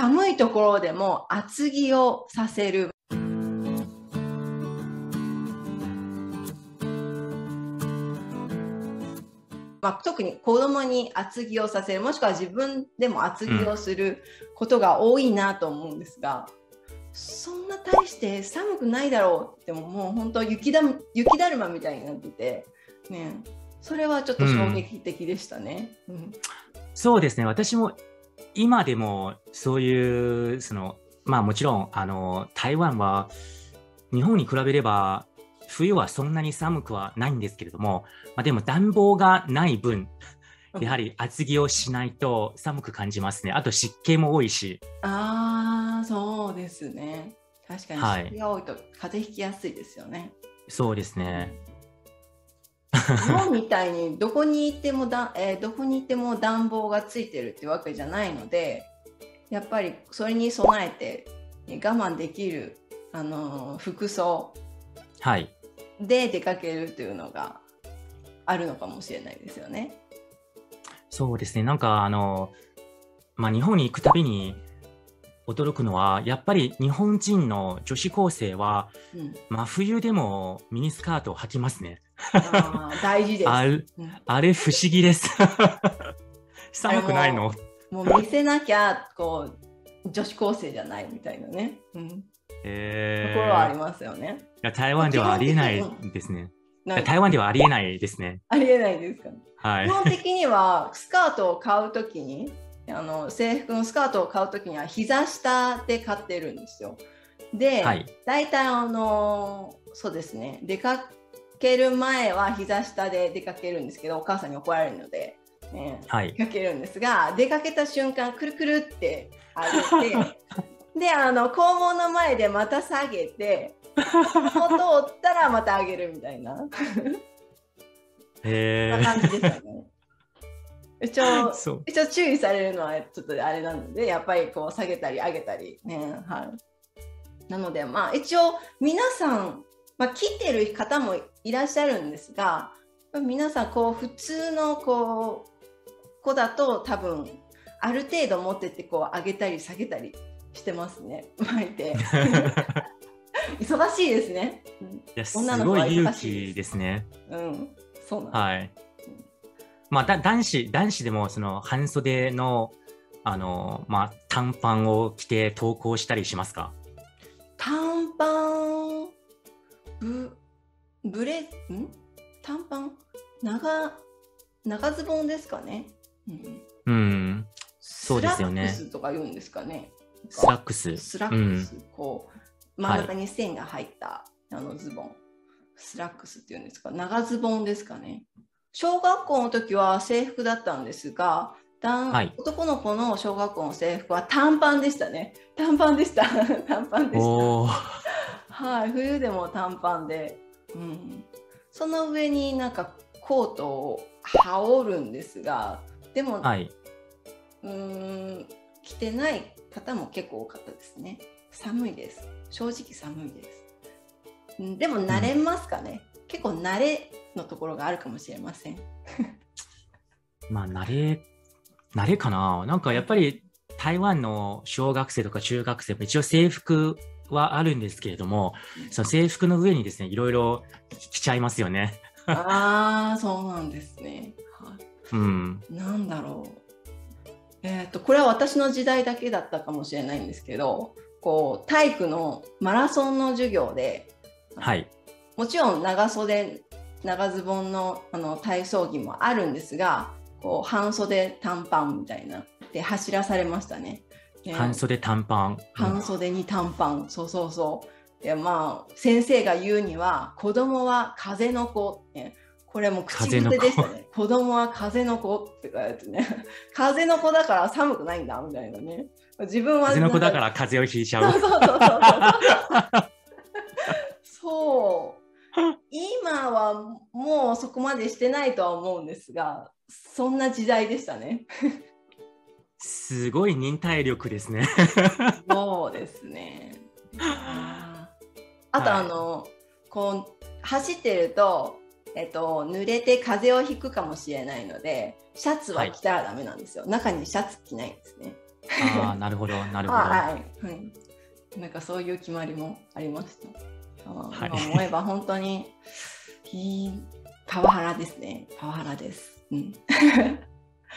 寒いところでも厚着をさせる。まあ、特に子供に厚着をさせるもしくは自分でも厚着をすることが多いなと思うんですが、うん、そんな大して寒くないだろうってももう本当雪だ雪だるまみたいになってて、ね、それはちょっと衝撃的でしたね。うん、うん、そうですね私も今でもそういうそのまあもちろんあの台湾は日本に比べれば冬はそんなに寒くはないんですけれども、まあ、でも暖房がない分、やはり厚着をしないと寒く感じますね。あと湿気も多いし。ああ、そうですね。確かに湿気が多いと風邪ひきやすいですよね。はい、そうですね。日本みたいにどこに行ってもだ、えー、どこに行っても暖房がついてるってわけじゃないのでやっぱりそれに備えて我慢できる、あのー、服装、はい、で出かけるというのがあるのかもしれないですよね。そうですね。なんかあの、まあ、日本に行くたびに驚くのは、やっぱり日本人の女子高生は、うん、真冬でもミニスカートを履きますね。あ大事ですあれ、うん、あれ不思議です。寒くないの？もう見せなきゃこう女子高生じゃないみたいなね。うんえー、ところはありますよね。いや台湾ではありえないですね。台湾ではありえないですね。ありえないですか、ね、はい、基本的にはスカートを買うときにあの制服のスカートを買うときには膝下で買ってるんですよ。で、はい、大体あのそうですね。出かける前は膝下で出かけるんですけどお母さんに怒られるので、ね、はい、出かけるんですが出かけた瞬間くるくるって上げて であの肛門の前でまた下げて 音をったらまた上げるみたいな。へえ感じですよね。一応 一応注意されるのはちょっとあれなのでやっぱりこう下げたり上げたりね。はい。なのでまあ一応皆さん、まあ、切ってる方もいらっしゃるんですが皆さんこう普通のこう子だと多分ある程度持ってってこう上げたり下げたりしてますね。巻いて。忙しいですね、いやす。ごい勇気ですね。うん。そうなんはい、まあだ男子男子でもその半袖のあのまあ短パンを着て投稿したりしますか？短パン？ブブレん？短パン？長長ズボンですかね？うん、うん、そうですよね。スラックスとか言うんですかね？スラックス。スラックス、うん、こう真ん中に線が入った、はい、あのズボン。スラックスっていうんですか、長ズボンですかね？小学校の時は制服だったんですが、はい、男の子の小学校の制服は短パンでしたね。短パンでした。短パンでした。はい、冬でも短パンで、うん、その上になんかコートを羽織るんですが、でも、はい、うん着てない方も結構多かったですね。寒いです。正直寒いです。でも慣れますかね、うん、結構慣れのところがあるかもしれません。まあ慣れ、慣れかな。なんかやっぱり台湾の小学生とか中学生も一応制服はあるんですけれども、その制服の上にですね、いろいろ着ちゃいますよね。ああ、そうなんですね。はい、うん。なんだろう。えーと、これは私の時代だけだったかもしれないんですけどこう体育のマラソンの授業で、はい、もちろん長袖長ズボンのあの体操着もあるんですがこう半袖短パンみたいなで走らされましたね。半袖短パン、半袖に短パン、そうそうそう。でまあ先生が言うには子供は風の子って、これも口癖でしたね。子供は風の子って書いてね。風の子だから寒くないんだみたいなね。自分は風の子だから風邪をひいちゃうそうそうそうそう。今はもうそこまでしてないとは思うんですが、そんな時代でしたね。すごい忍耐力ですね。そうですね。あと、あの、はい、こう走ってるとえっと、濡れて風邪をひくかもしれないのでシャツは着たらダメなんですよ、はい、中にシャツ着ないんですねああ、なるほど、なるほど。はい、はい。なんかそういう決まりもありました。はい今思えば本当にパワハラですね。パワハラです。うん。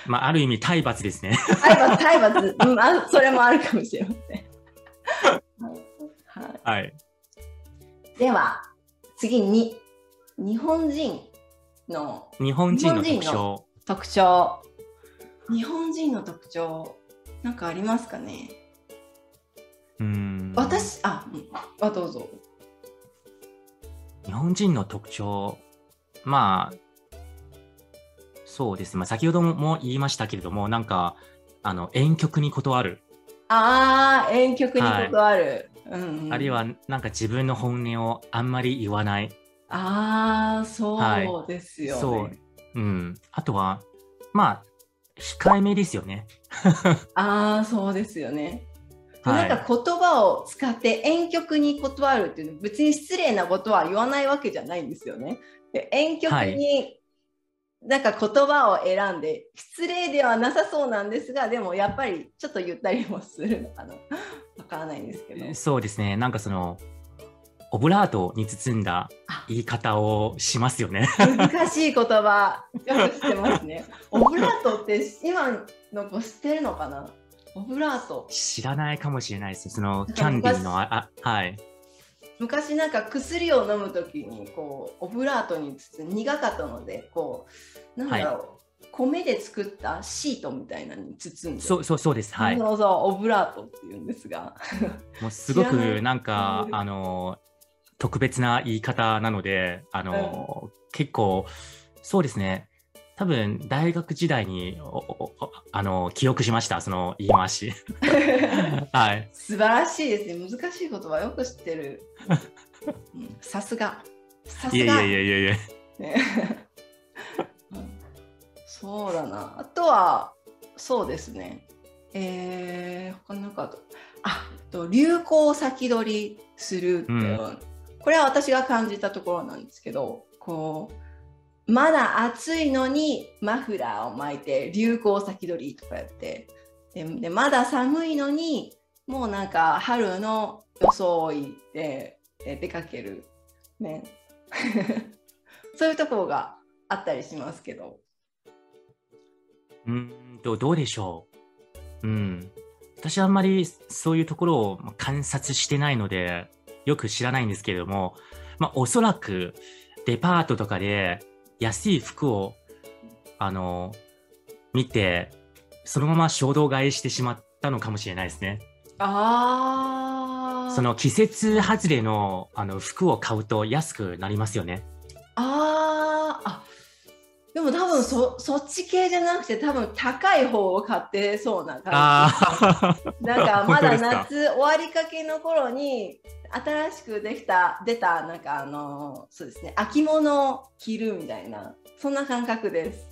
まあ、ある意味、体罰ですね。体罰、体罰、うん、あ、それもあるかもしれません。はい。はい。では、次に、日本人の日本人の特徴。特徴。日本人の特徴、なんかありますかね？うーん。私、あ、うんあ、どうぞ。日本人の特徴。まあ、そうですね。まあ、先ほども言いましたけれども、なんか、あの、遠曲に断る。ああ、遠曲に断る。うんうんあるいは、なんか自分の本音をあんまり言わない。ああ、そうですよね。そう。うん。あとは、まあ、控えめですよね。ああ、そうですよね。はいなんか言葉を使って遠曲に断るっていうのは別に失礼なことは言わないわけじゃないんですよね。で遠曲になんか言葉を選んで失礼ではなさそうなんですがでもやっぱりちょっと言ったりもする のかなわからないんですけど。そうですね。なんかその、オブラートに包んだあ言い方をしますよね。難しい言葉よく知ってますね。オブラートって今の子知ってるのかな？オブラート。知らないかもしれないです。その、かキャンディーの、あ、あはい。昔なんか薬を飲む時にこうオブラートに包ん苦かったのでこうなんだろう、米で作ったシートみたいなのに包んでそう、そう、そうです。はい。そうそうオブラートって言うんですがもうすごくなんかう、んあの、特別な言い方なので、あの、結構、そうですね。多分、大学時代に、おおおあの、記憶しました。その言い回し。はい。素晴らしいですね難しい言葉よく知ってるうんさすがさすがいやいやいやいや。ね うんそうだな。あとは、そうですね。えー、他なんかあと、あと流行を先取りするっていう、うこれは私が感じたところなんですけど、こう、まだ暑いのにマフラーを巻いて流行先取りとかやって、でまだ寒いのにもうなんか春の装いで出かける。ね。そういうところがあったりしますけど。うんと、どうでしょう。うん。私はあんまりそういうところを観察してないので、よく知らないんですけれども、まあ、おそらくデパートとかで安い服を、あの、見て、そのまま衝動買いしてしまったのかもしれないですね。あその季節外れのあの服を買うと安くなりますよね。あーあでも多分そそっち系じゃなくて多分高い方を買ってそうな感じ。なんかまだ夏終わりかけの頃に新しくできた出たなんかあのそうですね秋物を着るみたいなそんな感覚です。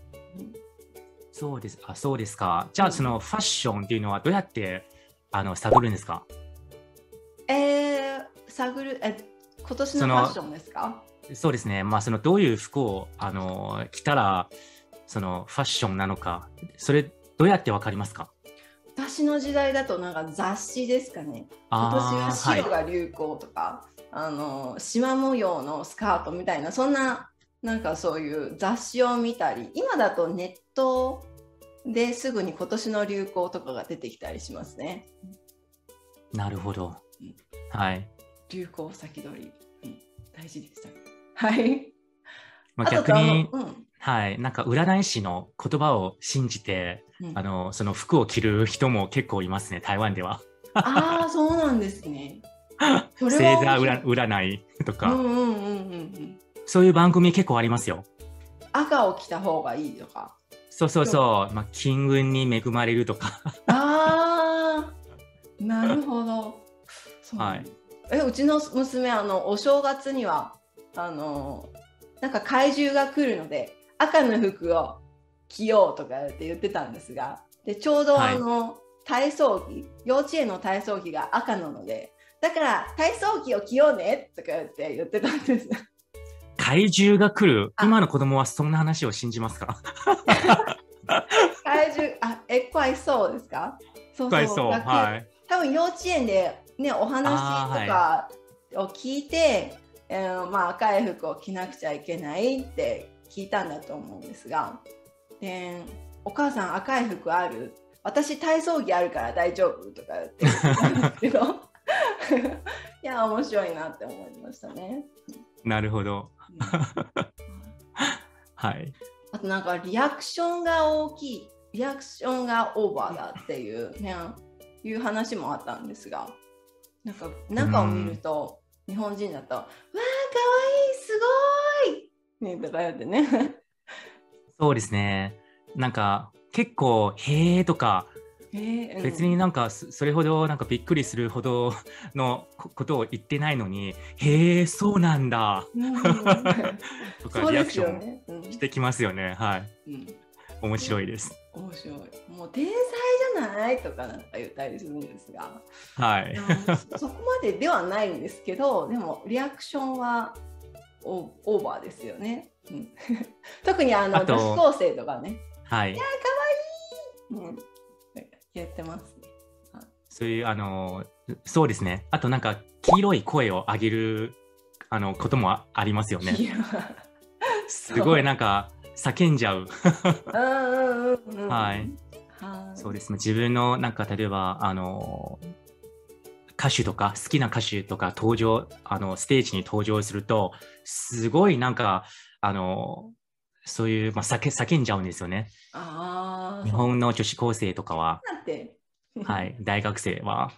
そうです。あ、そうですか。じゃあ、うんそのファッションっていうのはどうやってあの探るんですか？えー、探るえ今年のファッションですか？そうですね。まあ、そのどういう服をあの着たら、そのファッションなのか、それどうやってわかりますか？私の時代だとなんか雑誌ですかね。今年はあ白ーが流行とか、あの縞模様のスカートみたいなそんななんかそういう雑誌を見たり今だとネットですぐに今年の流行とかが出てきたりしますね。なるほど。うん。はい。流行先取り、うん、大事でしたはい。まあ、と逆に、うんはい。なんか占い師の言葉を信じて、うんあの、その服を着る人も結構いますね、台湾では。ああそうなんですね そ星座占占いとか、うんうんうんうんうんそういう番組結構ありますよ。赤を着た方がいいとかそうそうそう。まあ、金運に恵まれるとか。ああ、なるほど。はい。え、うちの娘、あの、お正月には、あの、なんか怪獣が来るので、赤の服を着ようとかって言ってたんですが、で、ちょうどはいあの、体操着、幼稚園の体操着が赤なので、だから体操着を着ようねとか言って言ってたんです。怪獣が来る？あ今の子供はそんな話を信じますか？怪獣、あ、え、怖いそうですか？そうかわいそう。だけはい。多分幼稚園でねお話とかを聞いて、えーまあ、赤い服を着なくちゃいけないって聞いたんだと思うんですがでお母さん赤い服ある？私体操着あるから大丈夫とか言ってたんですけど いや面白いなって思いましたね。なるほど。うんはい。あとなんかリアクションが大きいリアクションがオーバーだっていうねいう話もあったんですがなんか中を見ると日本人だと「わあかわいい!」ねとか言ってね。そうですね。なんか結構、へーとか、えーうん。別になんかそそれほどなんかびっくりするほどの こことを言ってないのに、へえ、そうなんだ。うん。とかリアクションよね、うん。してきますよね。はい。うん。面白いです。面白い。もう天才じゃない？とかなんか言ったりするんですが。はい。そこまでではないんですけどでもリアクションはオオーバーですよね、うん、特にあの女子高生とかね、はい。うん、言ってますね。そういう、あの、そうですね。あとなんか、黄色い声を上げるあのこともあありますよね。いやすごいなんか、叫んじゃう。うんうんうんうん はい。はいそうですね。自分のなんか例えばあの歌手とか好きな歌手とか登場あのステージに登場するとすごいなんかあのそういう、まあ、叫叫んじゃうんですよね。ああ日本の女子高生とかは、はい、大学生は。